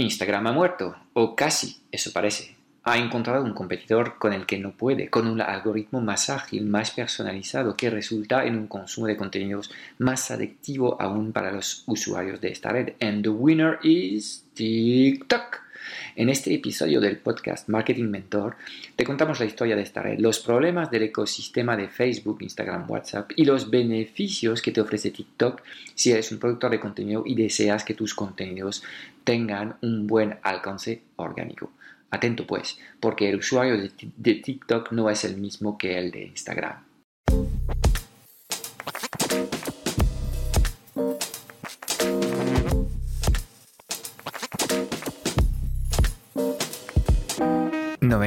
Instagram ha muerto, o casi, eso parece. Ha encontrado un competidor con el que no puede, con un algoritmo más ágil, más personalizado, que resulta en un consumo de contenidos más adictivo aún para los usuarios de esta red. And the winner is TikTok. En este episodio del podcast Marketing Mentor te contamos la historia de esta red, los problemas del ecosistema de Facebook, Instagram, WhatsApp y los beneficios que te ofrece TikTok si eres un productor de contenido y deseas que tus contenidos tengan un buen alcance orgánico. Atento pues, porque el usuario de, TikTok no es el mismo que el de Instagram.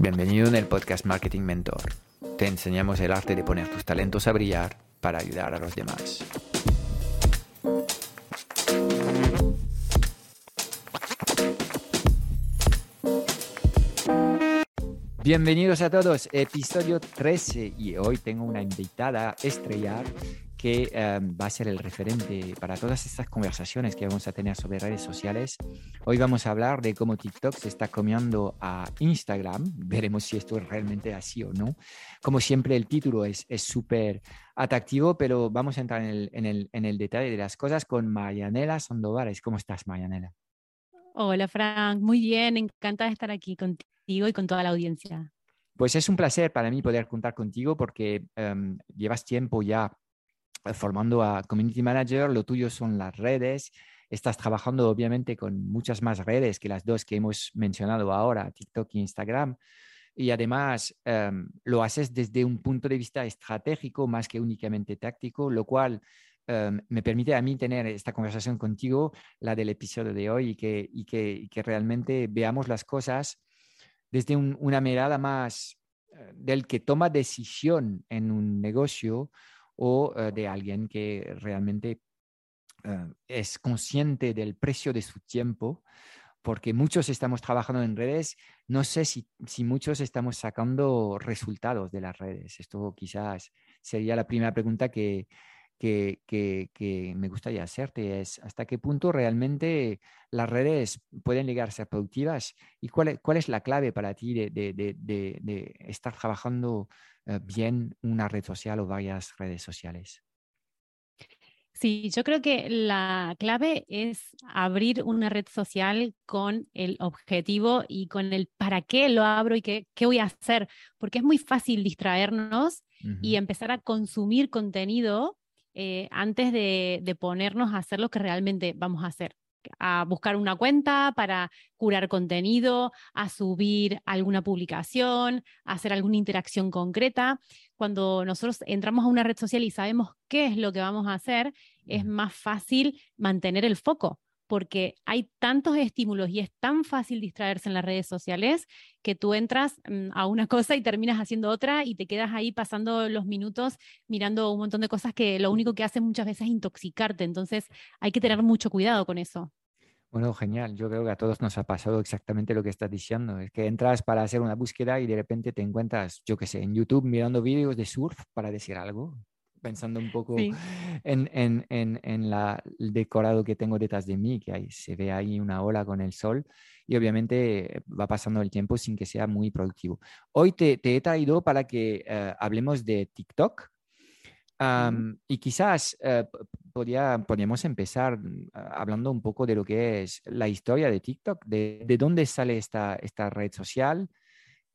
Bienvenido en el podcast Marketing Mentor. Te enseñamos el arte de poner tus talentos a brillar para ayudar a los demás. Bienvenidos a todos, episodio 13 y hoy tengo una invitada estrellar que em, va a ser el referente para todas estas conversaciones que vamos a tener sobre redes sociales. Hoy vamos a hablar de cómo TikTok se está comiendo a Instagram. Veremos si esto es realmente así o no. Como siempre, el título es súper atractivo, pero vamos a entrar en el, en, el, en el, detalle de las cosas con Marianela Sandovares. ¿Cómo estás, Marianela? Hola, Frank. Muy bien. Encantada de estar aquí contigo y con toda la audiencia. Pues es un placer para mí poder contar contigo porque em, llevas tiempo ya formando a Community Manager, lo tuyo son las redes, estás trabajando obviamente con muchas más redes que las dos que hemos mencionado ahora, TikTok e Instagram, y además em, lo haces desde un punto de vista estratégico más que únicamente táctico, lo cual em, me permite a mí tener esta conversación contigo, la del episodio de hoy, y que, y que realmente veamos las cosas desde una mirada más eh, del que toma decisión en un negocio o eh, de alguien que realmente eh, es consciente del precio de su tiempo, porque muchos estamos trabajando en redes, no sé si, si, muchos estamos sacando resultados de las redes. Esto quizás sería la primera pregunta que, que, que, me gustaría hacerte, es hasta qué punto realmente las redes pueden llegar a ser productivas y cuál, cuál es la clave para ti de, de, de, estar trabajando bien una red social o varias redes sociales? Sí, yo creo que la clave es abrir una red social con el objetivo y con el para qué lo abro y qué, qué voy a hacer, porque es muy fácil distraernos y empezar a consumir contenido eh, antes de, de, ponernos a hacer lo que realmente vamos a hacer a buscar una cuenta para curar contenido, a subir alguna publicación, a hacer alguna interacción concreta. Cuando nosotros entramos a una red social y sabemos qué es lo que vamos a hacer, es más fácil mantener el foco porque hay tantos estímulos y es tan fácil distraerse en las redes sociales que tú entras mm, a una cosa y terminas haciendo otra y te quedas ahí pasando los minutos mirando un montón de cosas que lo único que hacen muchas veces es intoxicarte. Entonces hay que tener mucho cuidado con eso. Bueno, genial. Yo creo que a todos nos ha pasado exactamente lo que estás diciendo. Es que entras para hacer una búsqueda y de repente te encuentras, yo qué sé, en YouTube mirando vídeos de surf para decir algo, pensando un poco en, en, en, en la, el decorado que tengo detrás de mí, que ahí se ve ahí una ola con el sol y obviamente va pasando el tiempo sin que sea muy productivo. Hoy te, te he traído para que eh, hablemos de TikTok. y quizás eh, podría, podríamos empezar mm, hablando un poco de lo que es la historia de TikTok, de, de dónde sale esta, esta red social,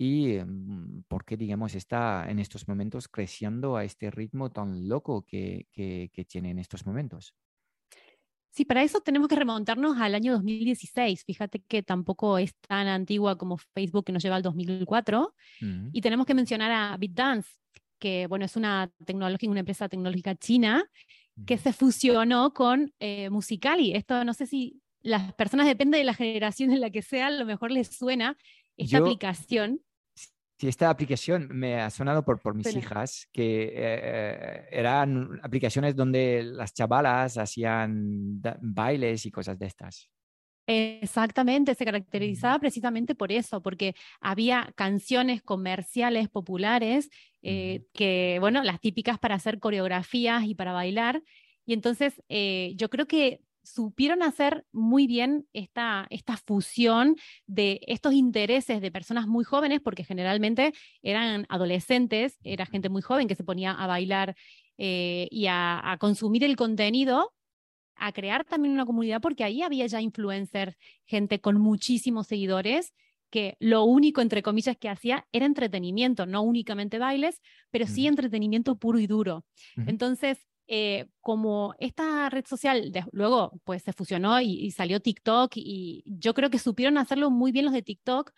y mm, por qué, digamos, está en estos momentos creciendo a este ritmo tan loco que, que, tiene en estos momentos. Sí, para eso tenemos que remontarnos al año 2016. Fíjate que tampoco es tan antigua como Facebook que nos lleva al 2004. Y tenemos que mencionar a BitDance, que bueno, es una tecnológica, una empresa tecnológica china que se fusionó con eh, Musicali. Esto no sé si las personas, depende de la generación en la que sea, a lo mejor les suena esta aplicación. Sí, esta aplicación me ha sonado por, por mis hijas, que eh, eran aplicaciones donde las chavalas hacían bailes y cosas de estas. Exactamente, se caracterizaba precisamente por eso, porque había canciones comerciales populares eh, que, bueno, las típicas para hacer coreografías y para bailar. Y entonces eh, yo creo que supieron hacer muy bien esta, esta fusión de estos intereses de personas muy jóvenes, porque generalmente eran adolescentes, era gente muy joven que se ponía a bailar eh, y a consumir el contenido a crear también una comunidad porque ahí había ya influencers, gente con muchísimos seguidores que lo único, entre comillas, que hacía era entretenimiento, no únicamente bailes, pero sí entretenimiento puro y duro. Entonces, eh, como esta red social luego pues se fusionó y, salió TikTok y yo creo que supieron hacerlo muy bien los de TikTok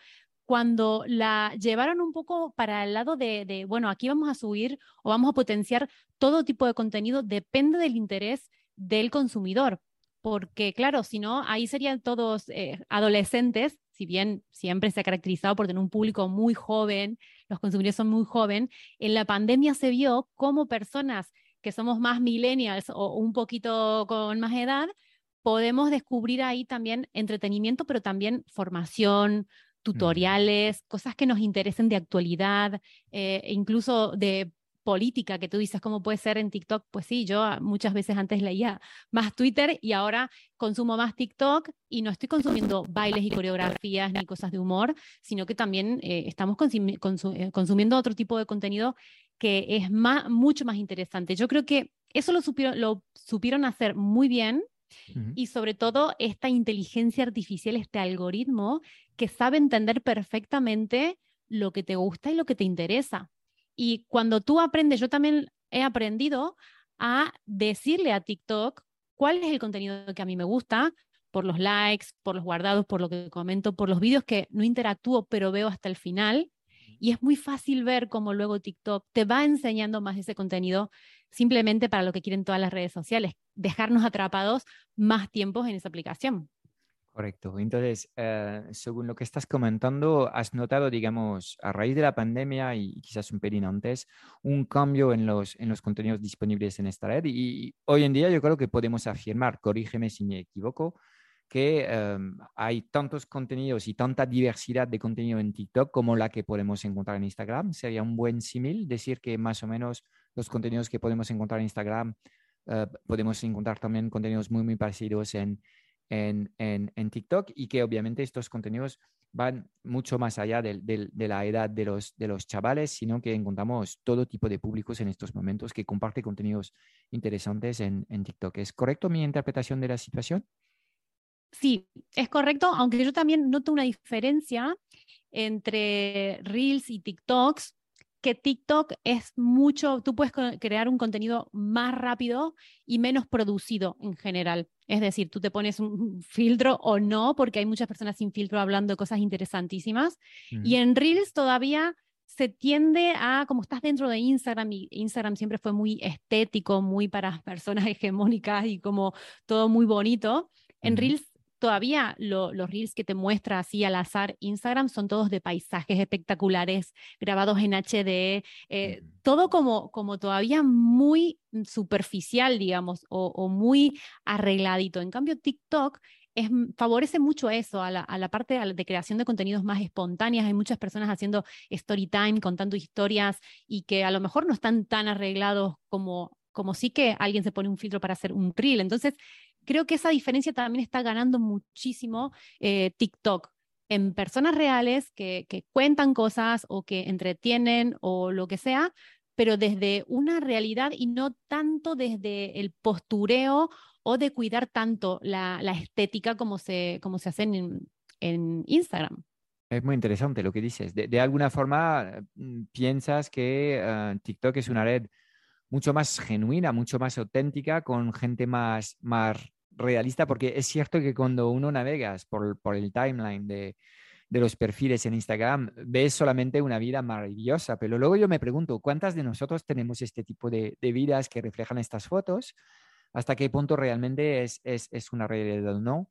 cuando la llevaron un poco para el lado de, de, bueno, aquí vamos a subir o vamos a potenciar todo tipo de contenido, depende del interés del consumidor, porque claro, si no, ahí serían todos eh, adolescentes, si bien siempre se ha caracterizado por tener un público muy joven, los consumidores son muy jóvenes, en la pandemia se vio como personas que somos más millennials o un poquito con más edad, podemos descubrir ahí también entretenimiento, pero también formación, tutoriales, cosas que nos interesen de actualidad, eh, incluso de política que tú dices, ¿cómo puede ser en TikTok? Pues sí, yo muchas veces antes leía más Twitter y ahora consumo más TikTok y no estoy consumiendo bailes y coreografías ni cosas de humor, sino que también eh, estamos eh, consumiendo otro tipo de contenido que es más, mucho más interesante. Yo creo que eso lo supieron, lo supieron hacer muy bien y sobre todo esta inteligencia artificial, este algoritmo que sabe entender perfectamente lo que te gusta y lo que te interesa. Y cuando tú aprendes, yo también he aprendido a decirle a TikTok cuál es el contenido que a mí me gusta, por los likes, por los guardados, por lo que comento, por los vídeos que no interactúo, pero veo hasta el final. Y es muy fácil ver cómo luego TikTok te va enseñando más ese contenido simplemente para lo que quieren todas las redes sociales, dejarnos atrapados más tiempos en esa aplicación. Correcto. Entonces, eh, según lo que estás comentando, has notado, digamos, a raíz de la pandemia y quizás un pelín antes, un cambio en los, en los contenidos disponibles en esta red. Y, hoy en día yo creo que podemos afirmar, corrígeme si me equivoco, que em, hay tantos contenidos y tanta diversidad de contenido en TikTok como la que podemos encontrar en Instagram. Sería un buen símil decir que más o menos los contenidos que podemos encontrar en Instagram, eh, podemos encontrar también contenidos muy, muy parecidos en en, en, TikTok y que obviamente estos contenidos van mucho más allá de, de, la edad de los, de los chavales, sino que encontramos todo tipo de públicos en estos momentos que comparte contenidos interesantes en, en TikTok. ¿Es correcto mi interpretación de la situación? Sí, es correcto, aunque yo también noto una diferencia entre Reels y TikToks, que TikTok es mucho, tú puedes crear un contenido más rápido y menos producido en general. Es decir, tú te pones un filtro o no, porque hay muchas personas sin filtro hablando de cosas interesantísimas. Y en Reels todavía se tiende a, como estás dentro de Instagram, y Instagram siempre fue muy estético, muy para personas hegemónicas y como todo muy bonito, en Reels todavía los reels que te muestra así al azar Instagram son todos de paisajes espectaculares, grabados en HD, eh, todo como, como todavía muy superficial, digamos, o, muy arregladito. En cambio, TikTok es, favorece mucho eso, a la, a la parte de creación de contenidos más espontáneas. Hay muchas personas haciendo story time, contando historias y que a lo mejor no están tan arreglados como, como sí que alguien se pone un filtro para hacer un reel. Entonces, creo que esa diferencia también está ganando muchísimo eh, TikTok en personas reales que, cuentan cosas o que entretienen o lo que sea, pero desde una realidad y no tanto desde el postureo o de cuidar tanto la, estética como se, como se hace en, Instagram. Es muy interesante lo que dices. De, alguna forma, mm, piensas que ah, TikTok es una red mucho más genuina, mucho más auténtica, con gente más, más realista, porque es cierto que cuando uno navegas por, por el timeline de, de, los perfiles en Instagram, ves solamente una vida maravillosa, pero luego yo me pregunto, ¿cuántas de nosotros tenemos este tipo de, de vidas que reflejan estas fotos? ¿Hasta qué punto realmente es, es, es una realidad o no?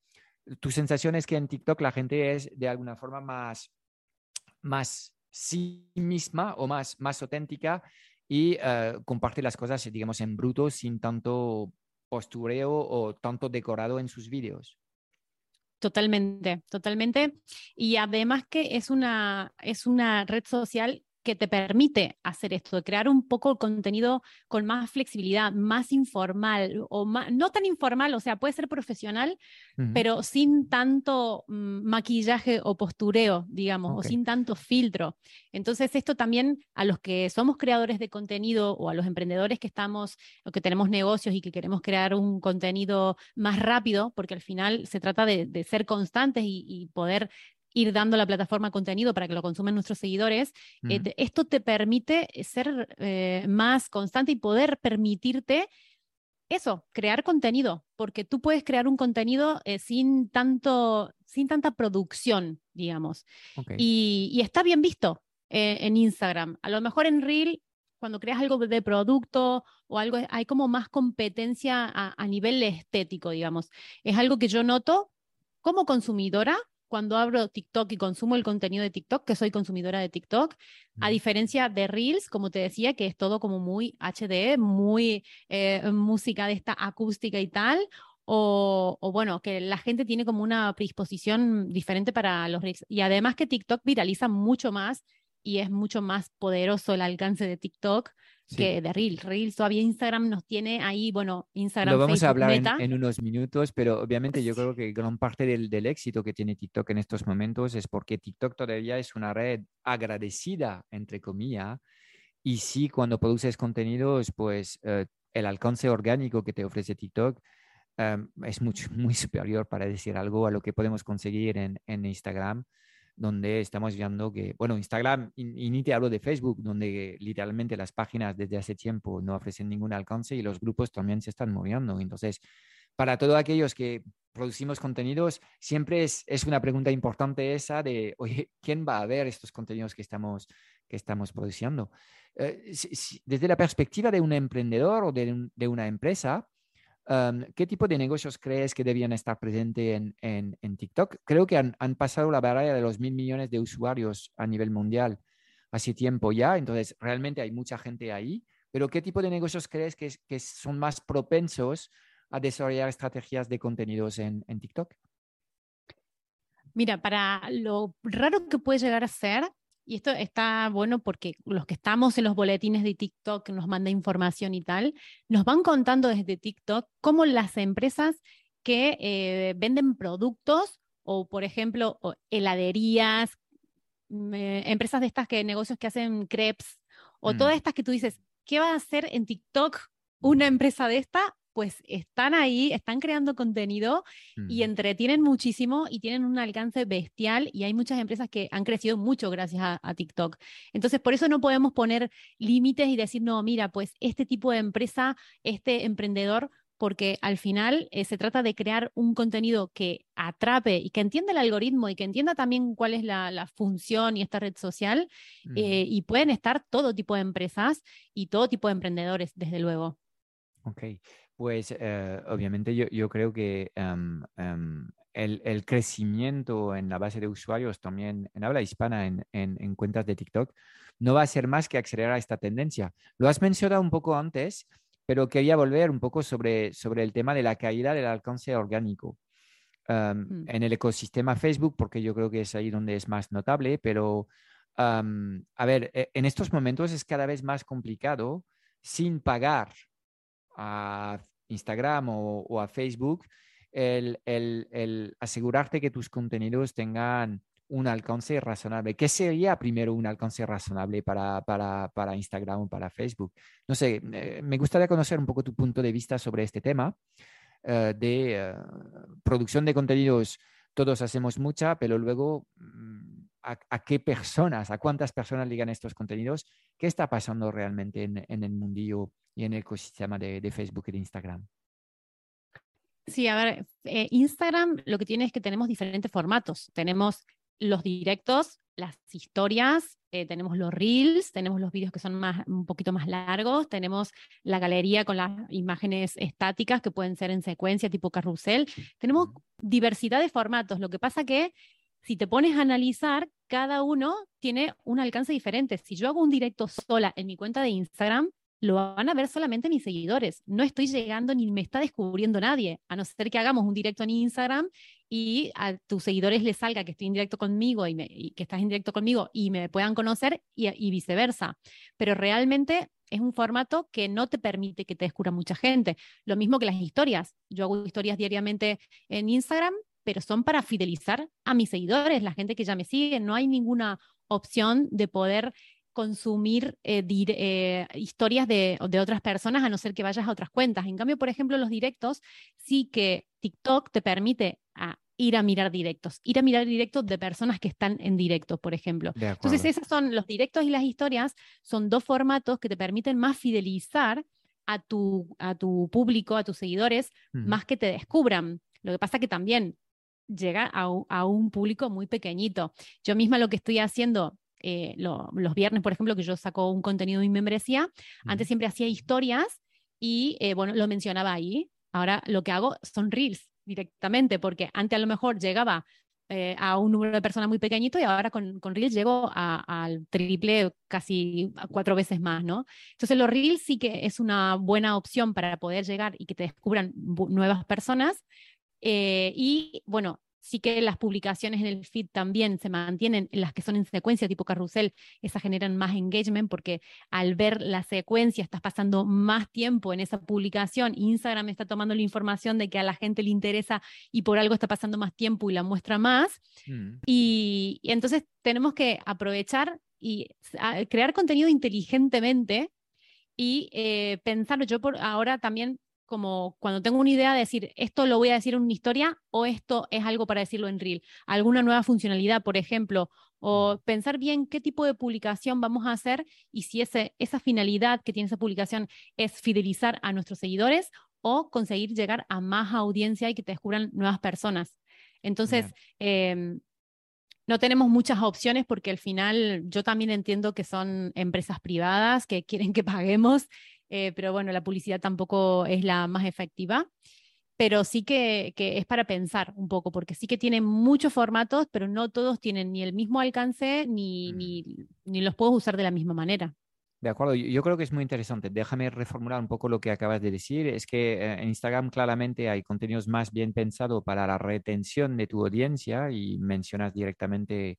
tu sensación es que en TikTok la gente es de alguna forma más, más sí misma o más, más auténtica y eh, comparte las cosas, digamos, en bruto sin tanto postureo o tanto decorado en sus vídeos. Totalmente, totalmente. Y además que es una, es una red social que te permite hacer esto, de crear un poco el contenido con más flexibilidad, más informal o no tan informal, o sea, puede ser profesional, pero sin tanto mm, maquillaje o postureo, digamos, o sin tanto filtro. Entonces, esto también a los que somos creadores de contenido o a los emprendedores que estamos o que tenemos negocios y que queremos crear un contenido más rápido, porque al final se trata de, ser constantes y poder ir dando la plataforma contenido para que lo consumen nuestros seguidores, eh, esto te permite ser eh, más constante y poder permitirte eso, crear contenido, porque tú puedes crear un contenido eh, sin, tanto, sin tanta producción, digamos. Y, está bien visto en Instagram. A lo mejor en Reel cuando creas algo de producto o algo, hay como más competencia a, a, nivel estético, digamos. Es algo que yo noto como consumidora cuando abro TikTok y consumo el contenido de TikTok, que soy consumidora de TikTok, a diferencia de Reels, como te decía, que es todo como muy HD, muy eh, música de esta acústica y tal, o, o, bueno, que la gente tiene como una predisposición diferente para los Reels. Y además que TikTok viraliza mucho más y es mucho más poderoso el alcance de TikTok que de Reels. Reels todavía Instagram nos tiene ahí, bueno, Instagram. Lo vamos a hablar en, unos minutos, pero obviamente yo creo que gran parte del, del, éxito que tiene TikTok en estos momentos es porque TikTok todavía es una red agradecida, entre comillas, y sí, cuando produces contenidos, pues eh, el alcance orgánico que te ofrece TikTok em, es mucho, muy superior, para decir algo, a lo que podemos conseguir en, en Instagram donde estamos viendo que, bueno, Instagram, y, ni te hablo de Facebook, donde literalmente las páginas desde hace tiempo no ofrecen ningún alcance y los grupos también se están moviendo. Entonces, para todos aquellos que producimos contenidos, siempre es, es una pregunta importante esa de, oye, ¿quién va a ver estos contenidos que estamos, que estamos produciendo? Eh, desde la perspectiva de un emprendedor o de, de una empresa, ¿Qué tipo de negocios crees que debían estar presentes en, en, TikTok? Creo que han, pasado la barrera de los mil millones de usuarios a nivel mundial hace tiempo ya, entonces realmente hay mucha gente ahí, pero ¿qué tipo de negocios crees que, que son más propensos a desarrollar estrategias de contenidos en, en TikTok? Mira, para lo raro que puede llegar a ser, y esto está bueno porque los que estamos en los boletines de TikTok, nos manda información y tal, nos van contando desde TikTok cómo las empresas que eh, venden productos o, por ejemplo, heladerías, mm, eh, empresas de estas que negocios que hacen crepes o todas mm. estas que tú dices, ¿qué va a hacer en TikTok una empresa de esta? Pues están ahí, están creando contenido y entretienen muchísimo y tienen un alcance bestial y hay muchas empresas que han crecido mucho gracias a, TikTok. Entonces, por eso no podemos poner límites y decir, no, mira, pues este tipo de empresa, este emprendedor, porque al final eh, se trata de crear un contenido que atrape y que entienda el algoritmo y que entienda también cuál es la, función y esta red social. Eh, y pueden estar todo tipo de empresas y todo tipo de emprendedores, desde luego. Ok. Pues eh, obviamente yo, yo, creo que em, em, el, el, crecimiento en la base de usuarios también en habla hispana en, en, cuentas de TikTok no va a ser más que acelerar esta tendencia. Lo has mencionado un poco antes, pero quería volver un poco sobre, sobre el tema de la caída del alcance orgánico. Em, mm. En el ecosistema Facebook, porque yo creo que es ahí donde es más notable, pero a ver, e, en estos momentos es cada vez más complicado sin pagar a Instagram o, a Facebook, el, asegurarte que tus contenidos tengan un alcance razonable. ¿Qué sería primero un alcance razonable para, para, Instagram o para Facebook? No sé, eh, me gustaría conocer un poco tu punto de vista sobre este tema eh, de eh, producción de contenidos. Todos hacemos mucha, pero luego mm, a, qué personas, a cuántas personas llegan estos contenidos, qué está pasando realmente en, el mundillo y en el ecosistema de, Facebook y de Instagram. Sí, a ver, eh, Instagram lo que tiene es que tenemos diferentes formatos. Tenemos los directos, las historias, eh, tenemos los reels, tenemos los vídeos que son más, un poquito más largos, tenemos la galería con las imágenes estáticas que pueden ser en secuencia tipo carrusel. Tenemos diversidad de formatos. Lo que pasa que si te pones a analizar, cada uno tiene un alcance diferente. Si yo hago un directo sola en mi cuenta de Instagram, lo van a ver solamente mis seguidores. No estoy llegando ni me está descubriendo nadie, a no ser que hagamos un directo en Instagram y a tus seguidores les salga que estoy en directo conmigo y, que estás en directo conmigo y me puedan conocer y, viceversa. Pero realmente es un formato que no te permite que te descubra mucha gente. Lo mismo que las historias. Yo hago historias diariamente en Instagram, pero son para fidelizar a mis seguidores, la gente que ya me sigue. No hay ninguna opción de poder consumir eh, eh, historias de, otras personas a no ser que vayas a otras cuentas. En cambio, por ejemplo, los directos, sí que TikTok te permite ir a mirar directos, ir a mirar directos de personas que están en directo, por ejemplo. Entonces, esos son los directos y las historias, son dos formatos que te permiten más fidelizar a tu, a tu público, a tus seguidores, más que te descubran. Lo que pasa que también llega a, a, un público muy pequeñito. Yo misma lo que estoy haciendo eh, los viernes, por ejemplo, que yo saco un contenido de mi membresía, antes siempre hacía historias y, eh, bueno, lo mencionaba ahí. Ahora lo que hago son reels directamente, porque antes a lo mejor llegaba eh, a un número de personas muy pequeñito y ahora con, con Reels llego al triple, casi cuatro veces más, ¿no? Entonces los Reels sí que es una buena opción para poder llegar y que te descubran nuevas personas. Y bueno, sí que las publicaciones en el feed también se mantienen, las que son en secuencia tipo carrusel, esas generan más engagement porque al ver la secuencia estás pasando más tiempo en esa publicación, Instagram está tomando la información de que a la gente le interesa y por algo está pasando más tiempo y la muestra más. Mm. Y, entonces tenemos que aprovechar y crear contenido inteligentemente y eh, pensar, yo por ahora también como cuando tengo una idea de decir, esto lo voy a decir en una historia o esto es algo para decirlo en reel, alguna nueva funcionalidad, por ejemplo, o pensar bien qué tipo de publicación vamos a hacer y si ese, esa finalidad que tiene esa publicación es fidelizar a nuestros seguidores o conseguir llegar a más audiencia y que te descubran nuevas personas. Entonces, em, no tenemos muchas opciones porque al final yo también entiendo que son empresas privadas que quieren que paguemos eh, pero bueno, la publicidad tampoco es la más efectiva. Pero sí que, es para pensar un poco, porque sí que tienen muchos formatos, pero no todos tienen ni el mismo alcance ni, mm. ni, los puedo usar de la misma manera. De acuerdo, yo creo que es muy interesante. Déjame reformular un poco lo que acabas de decir. Es que eh, en Instagram claramente hay contenidos más bien pensados para la retención de tu audiencia y mencionas directamente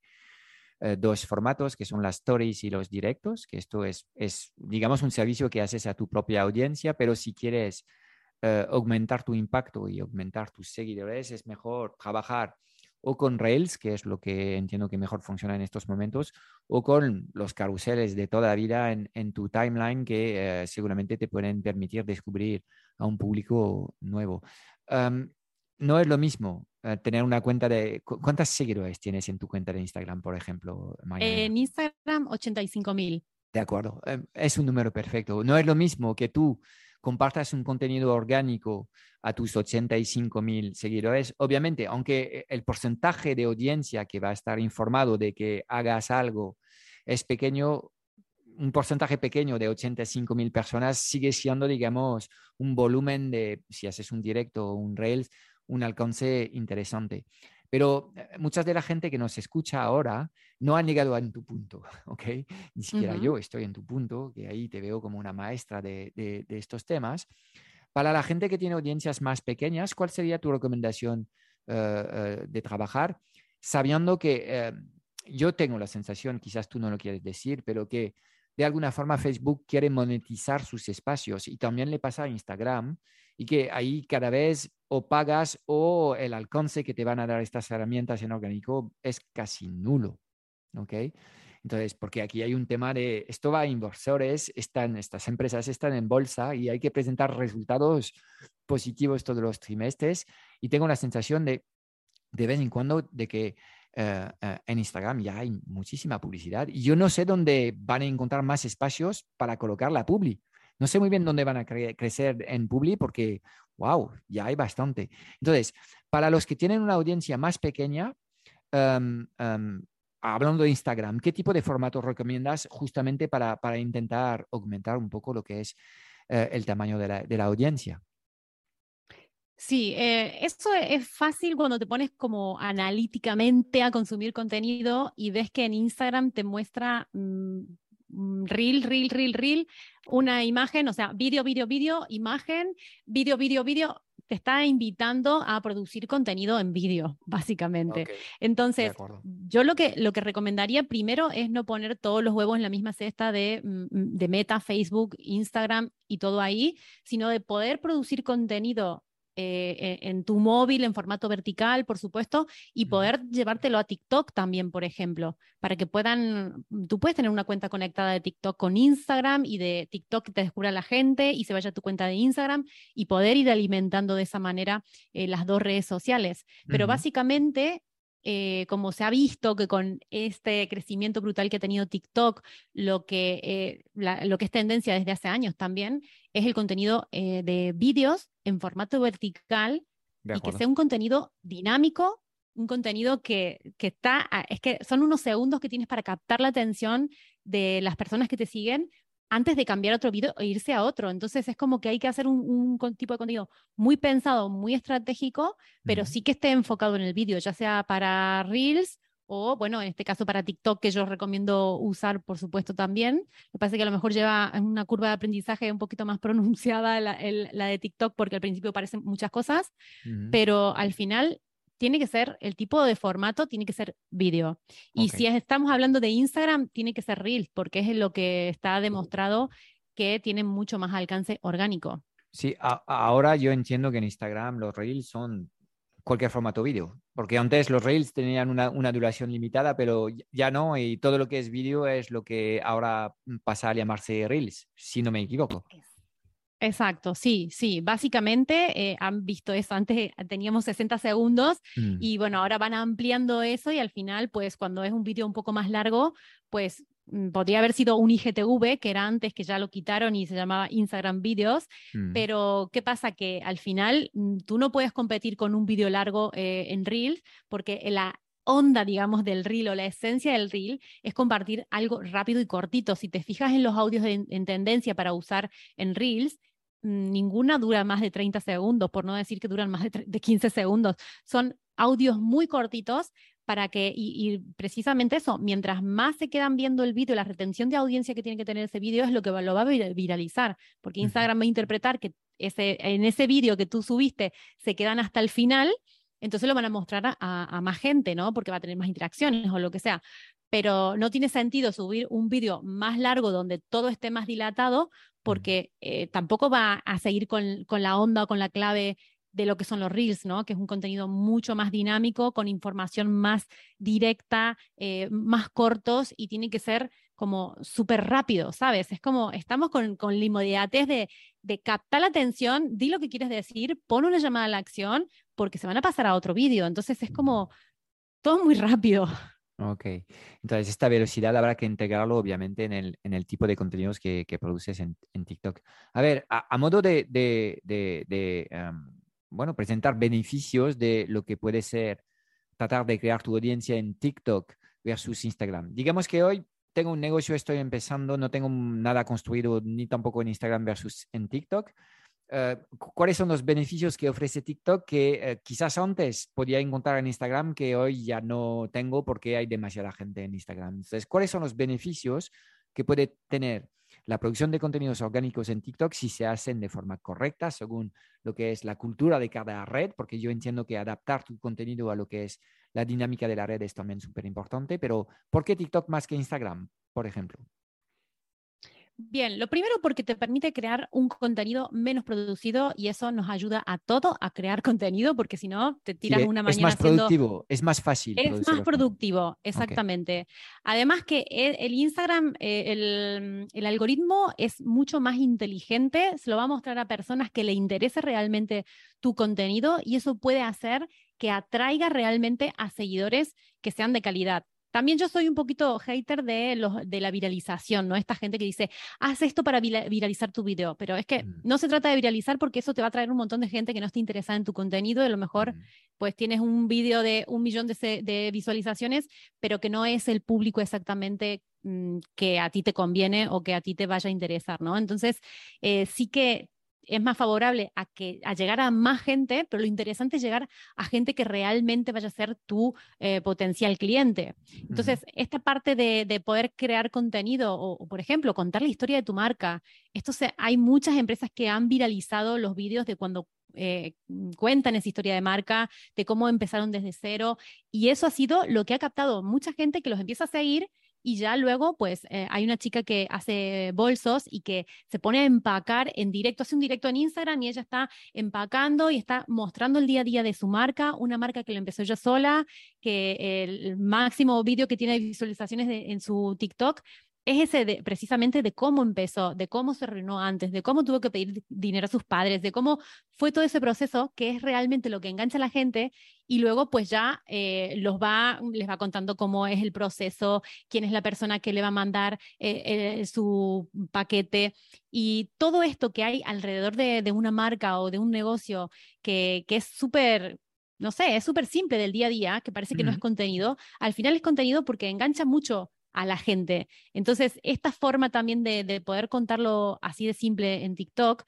eh, dos formatos, que son las stories y los directos, que esto es, es, digamos, un servicio que haces a tu propia audiencia, pero si quieres eh, aumentar tu impacto y aumentar tus seguidores, es mejor trabajar o con Rails, que es lo que entiendo que mejor funciona en estos momentos, o con los carruseles de toda la vida en, en tu timeline que eh, seguramente te pueden permitir descubrir a un público nuevo. No es lo mismo eh, tener una cuenta de... ¿Cuántas seguidores tienes en tu cuenta de Instagram, por ejemplo? En Instagram, 85 mil. De acuerdo, em, es un número perfecto. No es lo mismo que tú compartas un contenido orgánico a tus 85 mil seguidores. Obviamente, aunque eh, el porcentaje de audiencia que va a estar informado de que hagas algo es pequeño, un porcentaje pequeño de 85 mil personas sigue siendo, digamos, un volumen de, si haces un directo o un Rails, un alcance interesante. Pero eh, muchas de la gente que nos escucha ahora no han llegado a tu punto, ¿ok? Ni siquiera yo estoy en tu punto, que ahí te veo como una maestra de, estos temas. Para la gente que tiene audiencias más pequeñas, ¿cuál sería tu recomendación eh, eh, de trabajar? Sabiendo que yo tengo la sensación, quizás tú no lo quieres decir, pero que de alguna forma Facebook quiere monetizar sus espacios y también le pasa a Instagram y que ahí cada vez o pagas o el alcance que te van a dar estas herramientas en orgánico es casi nulo. ¿Ok? Entonces, porque aquí hay un tema de, esto va a inversores, están, estas empresas están en bolsa y hay que presentar resultados positivos todos los trimestres y tengo la sensación de, de vez en cuando, de que eh, eh, en Instagram ya hay muchísima publicidad y yo no sé dónde van a encontrar más espacios para colocar la publi. No sé muy bien dónde van a crecer en Publi porque, wow, ya hay bastante. Entonces, para los que tienen una audiencia más pequeña, em, em, hablando de Instagram, ¿qué tipo de formato recomiendas justamente para, para intentar aumentar un poco lo que es eh, el tamaño de la, de la audiencia? Sí, eh, eso es fácil cuando te pones como analíticamente a consumir contenido y ves que en Instagram te muestra mm, reel, reel, reel, reel, una imagen, o sea, vídeo, vídeo, vídeo, imagen, vídeo, vídeo, vídeo, te está invitando a producir contenido en vídeo, básicamente. Entonces, yo lo que, lo que recomendaría primero es no poner todos los huevos en la misma cesta de, mm, de Meta, Facebook, Instagram y todo ahí, sino de poder producir contenido eh, en tu móvil en formato vertical, por supuesto, y poder llevártelo a TikTok también, por ejemplo, para que puedan, tú puedes tener una cuenta conectada de TikTok con Instagram y de TikTok te descubra la gente y se vaya a tu cuenta de Instagram y poder ir alimentando de esa manera eh, las dos redes sociales. Pero básicamente eh, como se ha visto que con este crecimiento brutal que ha tenido TikTok, lo que, lo que es tendencia desde hace años también, es el contenido de vídeos en formato vertical y que sea un contenido dinámico, un contenido que, que, está, es que son unos segundos que tienes para captar la atención de las personas que te siguen antes de cambiar otro video e irse a otro. Entonces es como que hay que hacer un, tipo de contenido muy pensado, muy estratégico, pero sí que esté enfocado en el vídeo, ya sea para Reels o bueno, en este caso para TikTok, que yo recomiendo usar, por supuesto, también. Me parece que a lo mejor lleva una curva de aprendizaje un poquito más pronunciada la, de TikTok, porque al principio parecen muchas cosas, pero al final tiene que ser, el tipo de formato tiene que ser vídeo. Y si estamos hablando de Instagram, tiene que ser Reels, porque es lo que está demostrado que tiene mucho más alcance orgánico. Sí, ahora yo entiendo que en Instagram los Reels son cualquier formato vídeo, porque antes los Reels tenían una, una, duración limitada, pero ya no, y todo lo que es vídeo es lo que ahora pasa a llamarse Reels, si no me equivoco. Exacto, sí, sí. Básicamente eh, han visto eso. Antes teníamos 60 segundos mm. y bueno, ahora van ampliando eso y al final, pues cuando es un vídeo un poco más largo, pues podría haber sido un IGTV, que era antes, que ya lo quitaron y se llamaba Instagram Videos, mm. pero ¿qué pasa? Que al final mm, tú no puedes competir con un vídeo largo eh, en Reels, porque la onda, digamos, del reel o la esencia del reel es compartir algo rápido y cortito. Si te fijas en los audios en tendencia para usar en reels, ninguna dura más de 30 segundos, por no decir que duran más de, de 15 segundos. Son audios muy cortitos para que, y, precisamente eso, mientras más se quedan viendo el vídeo, la retención de audiencia que tiene que tener ese vídeo es lo que lo va a viralizar, porque Instagram va a interpretar que ese, en ese vídeo que tú subiste se quedan hasta el final, entonces lo van a mostrar a, a, más gente, ¿no? Porque va a tener más interacciones o lo que sea. Pero no tiene sentido subir un vídeo más largo donde todo esté más dilatado, porque eh, tampoco va a seguir con, con la onda o con la clave de lo que son los reels, ¿no? Que es un contenido mucho más dinámico, con información más directa, eh, más cortos y tiene que ser como súper rápido, ¿sabes? Es como, estamos con, con la inmediatez de, de captar la atención, di lo que quieres decir, pon una llamada a la acción, porque se van a pasar a otro vídeo. Entonces es como todo muy rápido. Ok, entonces esta velocidad habrá que integrarlo obviamente en el, en el tipo de contenidos que, que produces en, en, TikTok. A ver, a, modo de, bueno, presentar beneficios de lo que puede ser tratar de crear tu audiencia en TikTok versus Instagram. Digamos que hoy tengo un negocio, estoy empezando, no tengo nada construido ni tampoco en Instagram versus en TikTok. Eh, ¿Cuáles son los beneficios que ofrece TikTok que eh, quizás antes podía encontrar en Instagram que hoy ya no tengo porque hay demasiada gente en Instagram? Entonces, ¿cuáles son los beneficios que puede tener la producción de contenidos orgánicos en TikTok si se hacen de forma correcta según lo que es la cultura de cada red, porque yo entiendo que adaptar tu contenido a lo que es la dinámica de la red es también súper importante, pero ¿por qué TikTok más que Instagram, por ejemplo? Bien, lo primero porque te permite crear un contenido menos producido y eso nos ayuda a todo a crear contenido porque si no te tiras una mañana. Es más productivo, es más fácil. Es más productivo, exactamente. Además que el, Instagram, eh, el, el, algoritmo es mucho más inteligente, se lo va a mostrar a personas que le interese realmente tu contenido y eso puede hacer que atraiga realmente a seguidores que sean de calidad también yo soy un poquito hater de, los, de la viralización, ¿no? Esta gente que dice, haz esto para viralizar tu video, pero es que mm. no se trata de viralizar porque eso te va a traer un montón de gente que no esté interesada en tu contenido y a lo mejor mm. pues tienes un video de un millón de, de, visualizaciones, pero que no es el público exactamente mm, que a ti te conviene o que a ti te vaya a interesar, ¿no? Entonces, eh, sí que es más favorable a, que, a llegar a más gente, pero lo interesante es llegar a gente que realmente vaya a ser tu eh, potencial cliente. Entonces, esta parte de, poder crear contenido o, por ejemplo, contar la historia de tu marca, esto hay muchas empresas que han viralizado los vídeos de cuando eh, cuentan esa historia de marca, de cómo empezaron desde cero, y eso ha sido lo que ha captado mucha gente que los empieza a seguir y ya luego, pues eh, hay una chica que hace bolsos y que se pone a empacar en directo, hace un directo en Instagram y ella está empacando y está mostrando el día a día de su marca, una marca que lo empezó ella sola, que el máximo vídeo que tiene visualizaciones en su TikTok es ese de, precisamente de cómo empezó, de cómo se reunió antes, de cómo tuvo que pedir dinero a sus padres, de cómo fue todo ese proceso que es realmente lo que engancha a la gente y luego pues ya eh, los va, les va contando cómo es el proceso, quién es la persona que le va a mandar eh, eh, su paquete y todo esto que hay alrededor de, una marca o de un negocio que, que es súper no sé, es súper simple del día a día, que parece que no es contenido, al final es contenido porque engancha mucho a la gente. Entonces, esta forma también de, poder contarlo así de simple en TikTok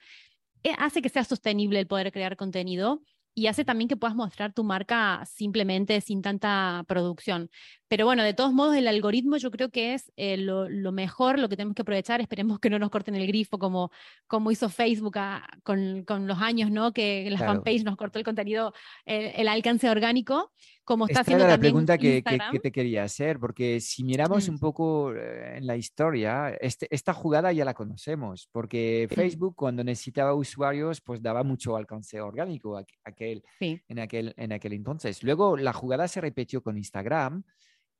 eh, hace que sea sostenible el poder crear contenido y hace también que puedas mostrar tu marca simplemente sin tanta producción. Pero bueno, de todos modos, el algoritmo yo creo que es eh, lo, mejor, lo que tenemos que aprovechar. Esperemos que no nos corten el grifo como, como hizo Facebook con, con, los años, ¿no? Que la fanpage nos cortó el contenido, eh, el alcance orgánico, como está Esta haciendo era la pregunta que, que, te quería hacer, porque si miramos mm. un poco eh, en la historia, este, esta jugada ya la conocemos, porque Facebook cuando necesitaba usuarios, pues daba mucho alcance orgánico aquel, en, aquel, en aquel entonces. Luego la jugada se repitió con Instagram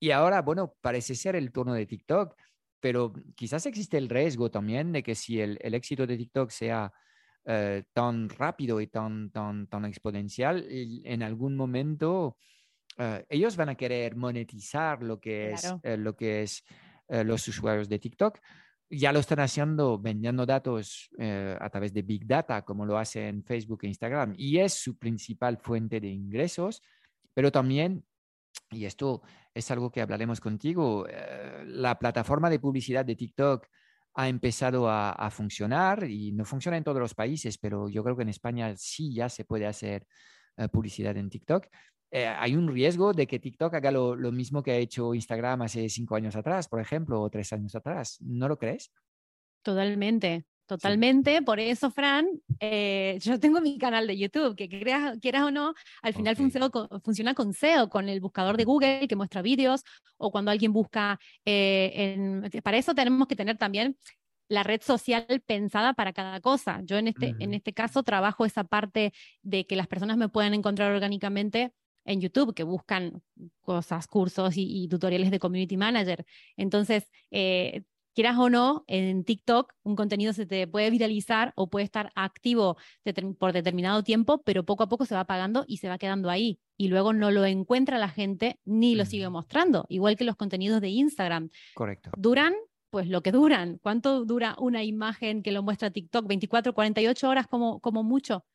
y ahora, bueno, parece ser el turno de TikTok, pero quizás existe el riesgo también de que si el, éxito de TikTok sea eh, tan rápido y tan, tan, tan exponencial, en algún momento eh, ellos van a querer monetizar lo que es, eh, lo que es los usuarios de TikTok. Ya lo están haciendo vendiendo datos a través de Big Data, como lo hacen Facebook e Instagram, y es su principal fuente de ingresos, pero también y esto es algo que hablaremos contigo, eh, la plataforma de publicidad de TikTok ha empezado a, funcionar y no funciona en todos los países, pero yo creo que en España sí ya se puede hacer eh, publicidad en TikTok. Eh, hay un riesgo de que TikTok haga lo, lo, mismo que ha hecho Instagram hace cinco años atrás, por ejemplo, o tres años atrás. ¿No lo crees? Totalmente. Totalmente, por eso, Fran, eh, yo tengo mi canal de YouTube, que creas, quieras o no, al final funciona, con, funciona, con, SEO, con el buscador de Google que muestra vídeos, o cuando alguien busca, eh, en, para eso tenemos que tener también la red social pensada para cada cosa. Yo en este, en este caso trabajo esa parte de que las personas me puedan encontrar orgánicamente en YouTube, que buscan cosas, cursos y, tutoriales de Community Manager. Entonces, eh, quieras o no, en TikTok un contenido se te puede viralizar o puede estar activo por determinado tiempo, pero poco a poco se va apagando y se va quedando ahí. Y luego no lo encuentra la gente ni lo sigue mostrando, igual que los contenidos de Instagram. Correcto. Duran pues lo que duran. ¿Cuánto dura una imagen que lo muestra TikTok? 24, 48 horas como, como mucho.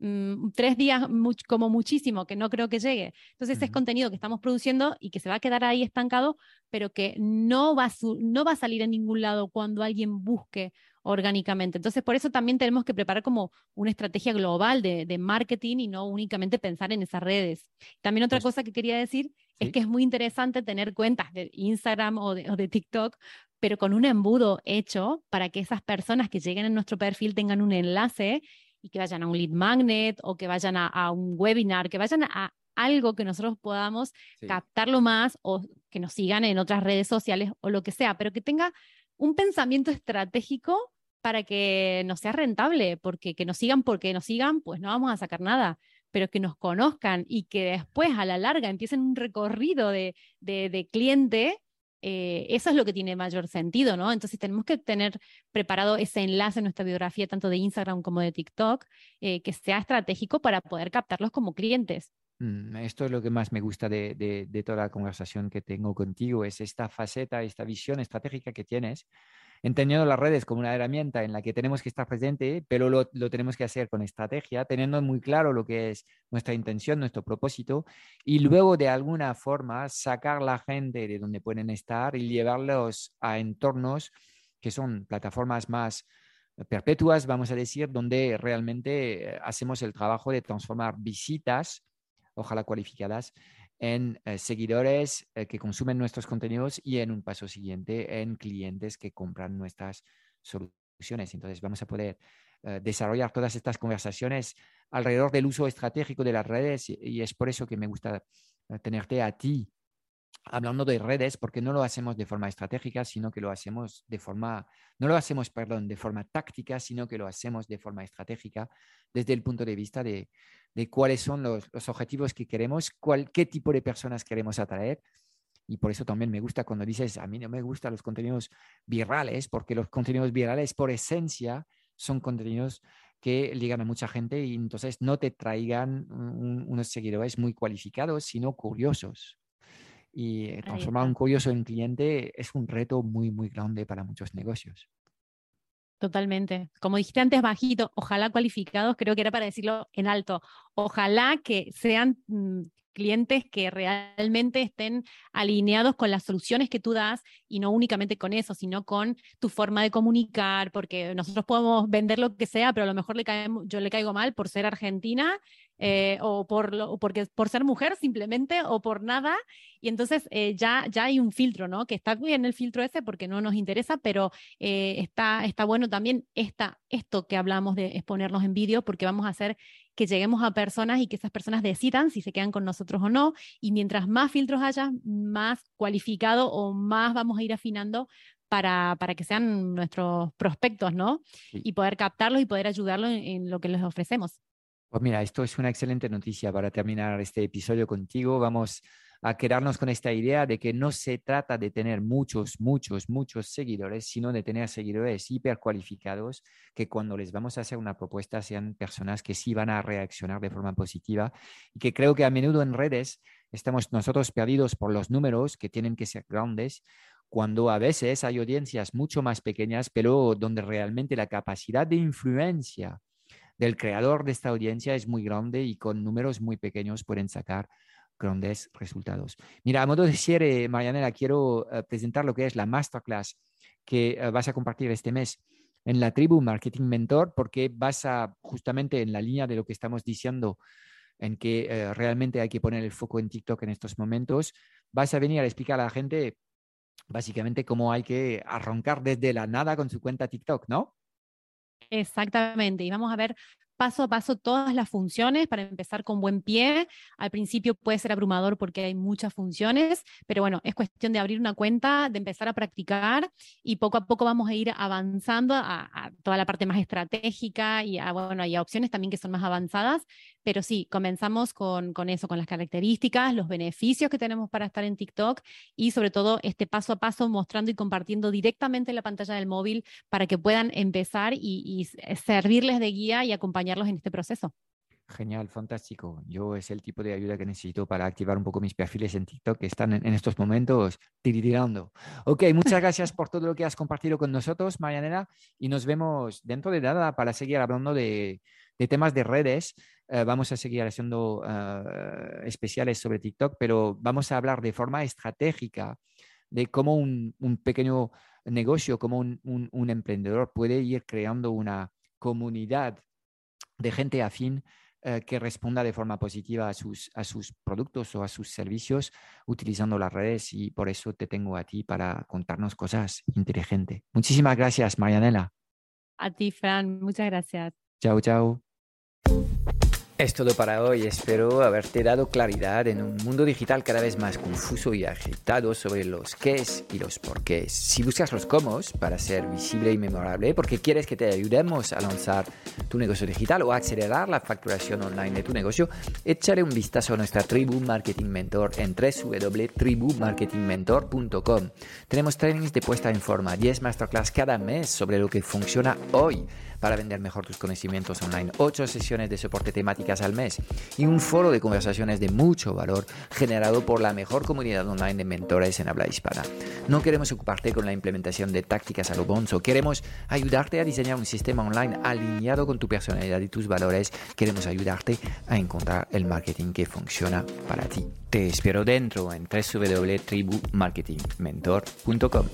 Mm, tres días como muchísimo, que no creo que llegue. Entonces es contenido que estamos produciendo y que se va a quedar ahí estancado, pero que no va, a no va a salir en ningún lado cuando alguien busque orgánicamente. Entonces, por eso también tenemos que preparar como una estrategia global de, marketing y no únicamente pensar en esas redes. También otra pues cosa que quería decir es que es muy interesante tener cuentas de Instagram o de, o de TikTok, pero con un embudo hecho para que esas personas que lleguen a nuestro perfil tengan un enlace y que vayan a un lead magnet o que vayan a, un webinar, que vayan a algo que nosotros podamos captarlo más o que nos sigan en otras redes sociales o lo que sea, pero que tenga un pensamiento estratégico para que nos sea rentable, porque que nos sigan porque nos sigan, pues no vamos a sacar nada, pero que nos conozcan y que después a la larga empiecen un recorrido de, de, de cliente eh, eso es lo que tiene mayor sentido, ¿no? Entonces tenemos que tener preparado ese enlace en nuestra biografía, tanto de Instagram como de TikTok, eh, que sea estratégico para poder captarlos como clientes. Mm, esto es lo que más me gusta de, de, toda la conversación que tengo contigo, es esta faceta, esta visión estratégica que tienes, entendiendo las redes como una herramienta en la que tenemos que estar presente, pero lo, lo, tenemos que hacer con estrategia, teniendo muy claro lo que es nuestra intención, nuestro propósito, y luego de alguna forma sacar la gente de donde pueden estar y llevarlos a entornos que son plataformas más perpetuas, vamos a decir, donde realmente eh, hacemos el trabajo de transformar visitas ojalá cualificadas, en eh, seguidores eh, que consumen nuestros contenidos y en un paso siguiente en clientes que compran nuestras soluciones. Entonces vamos a poder eh, desarrollar todas estas conversaciones alrededor del uso estratégico de las redes y es por eso que me gusta tenerte a ti hablando de redes, porque no lo hacemos de forma estratégica, sino que lo hacemos de forma, no lo hacemos, perdón, de forma táctica, sino que lo hacemos de forma estratégica desde el punto de vista de, de cuáles son los, los, objetivos que queremos, cuál, qué tipo de personas queremos atraer. Y por eso también me gusta cuando dices, a mí no me gustan los contenidos virales, porque los contenidos virales por esencia son contenidos que llegan a mucha gente y entonces no te traigan unos seguidores muy cualificados, sino curiosos y eh, transformar un curioso en cliente es un reto muy, muy grande para muchos negocios. Totalmente. Como dijiste antes, bajito, ojalá cualificados, creo que era para decirlo en alto. Ojalá que sean mm, clientes que realmente estén alineados con las soluciones que tú das y no únicamente con eso, sino con tu forma de comunicar, porque nosotros podemos vender lo que sea, pero a lo mejor le caemos, yo le caigo mal por ser argentina eh, o, por porque, por ser mujer simplemente o por nada. Y entonces eh, ya, ya hay un filtro, ¿no? Que está bien el filtro ese porque no nos interesa, pero eh, está, está bueno también esta, esto que hablamos de exponernos en vídeo porque vamos a hacer que lleguemos a personas y que esas personas decidan si se quedan con nosotros o no. Y mientras más filtros haya, más cualificado o más vamos a ir afinando para, para que sean nuestros prospectos, ¿no? Y poder captarlos y poder ayudarlos en, lo que les ofrecemos. Pues mira, esto es una excelente noticia para terminar este episodio contigo. Vamos a quedarnos con esta idea de que no se trata de tener muchos, muchos, muchos seguidores, sino de tener seguidores hipercualificados que cuando les vamos a hacer una propuesta sean personas que sí van a reaccionar de forma positiva y que creo que a menudo en redes estamos nosotros perdidos por los números que tienen que ser grandes cuando a veces hay audiencias mucho más pequeñas, pero donde realmente la capacidad de influencia del creador de esta audiencia es muy grande y con números muy pequeños pueden sacar grandes resultados. Mira, a modo de cierre, Marianela, quiero eh, presentar lo que es la masterclass que eh, vas a compartir este mes en la tribu Marketing Mentor, porque vas a justamente en la línea de lo que estamos diciendo, en que eh, realmente hay que poner el foco en TikTok en estos momentos, vas a venir a explicar a la gente básicamente cómo hay que arrancar desde la nada con su cuenta TikTok, ¿no? Exactamente, y vamos a ver paso a paso todas las funciones para empezar con buen pie. Al principio puede ser abrumador porque hay muchas funciones, pero bueno, es cuestión de abrir una cuenta, de empezar a practicar y poco a poco vamos a ir avanzando a, toda la parte más estratégica y a, bueno, hay opciones también que son más avanzadas, pero sí, comenzamos con, con eso, con las características, los beneficios que tenemos para estar en TikTok y sobre todo este paso a paso mostrando y compartiendo directamente la pantalla del móvil para que puedan empezar y, y servirles de guía y acompañar en este proceso. Genial, fantástico. Yo es el tipo de ayuda que necesito para activar un poco mis perfiles en TikTok que están en, estos momentos tirirando. Ok, muchas gracias por todo lo que has compartido con nosotros, Marianela, y nos vemos dentro de nada para seguir hablando de, temas de redes. Eh, vamos a seguir haciendo eh, especiales sobre TikTok, pero vamos a hablar de forma estratégica de cómo un, pequeño negocio, como un, un emprendedor puede ir creando una comunidad de gente afín eh, que responda de forma positiva a sus, a sus productos o a sus servicios utilizando las redes y por eso te tengo a ti para contarnos cosas inteligentes. Muchísimas gracias, Marianela. A ti, Fran. Muchas gracias. Chao, chao. Es todo para hoy. Espero haberte dado claridad en un mundo digital cada vez más confuso y agitado sobre los qués y los porqués. Si buscas los cómo para ser visible y memorable, porque quieres que te ayudemos a lanzar tu negocio digital o a acelerar la facturación online de tu negocio, échale un vistazo a nuestra tribu Marketing Mentor en www.tribumarketingmentor.com. Tenemos trainings de puesta en forma, 10 masterclass cada mes sobre lo que funciona hoy para vender mejor tus conocimientos online, 8 sesiones de soporte temático al mes y un foro de conversaciones de mucho valor generado por la mejor comunidad online de mentores en habla hispana. No queremos ocuparte con la implementación de tácticas a lo bonzo, queremos ayudarte a diseñar un sistema online alineado con tu personalidad y tus valores, queremos ayudarte a encontrar el marketing que funciona para ti. Te espero dentro en www.tribumarketingmentor.com.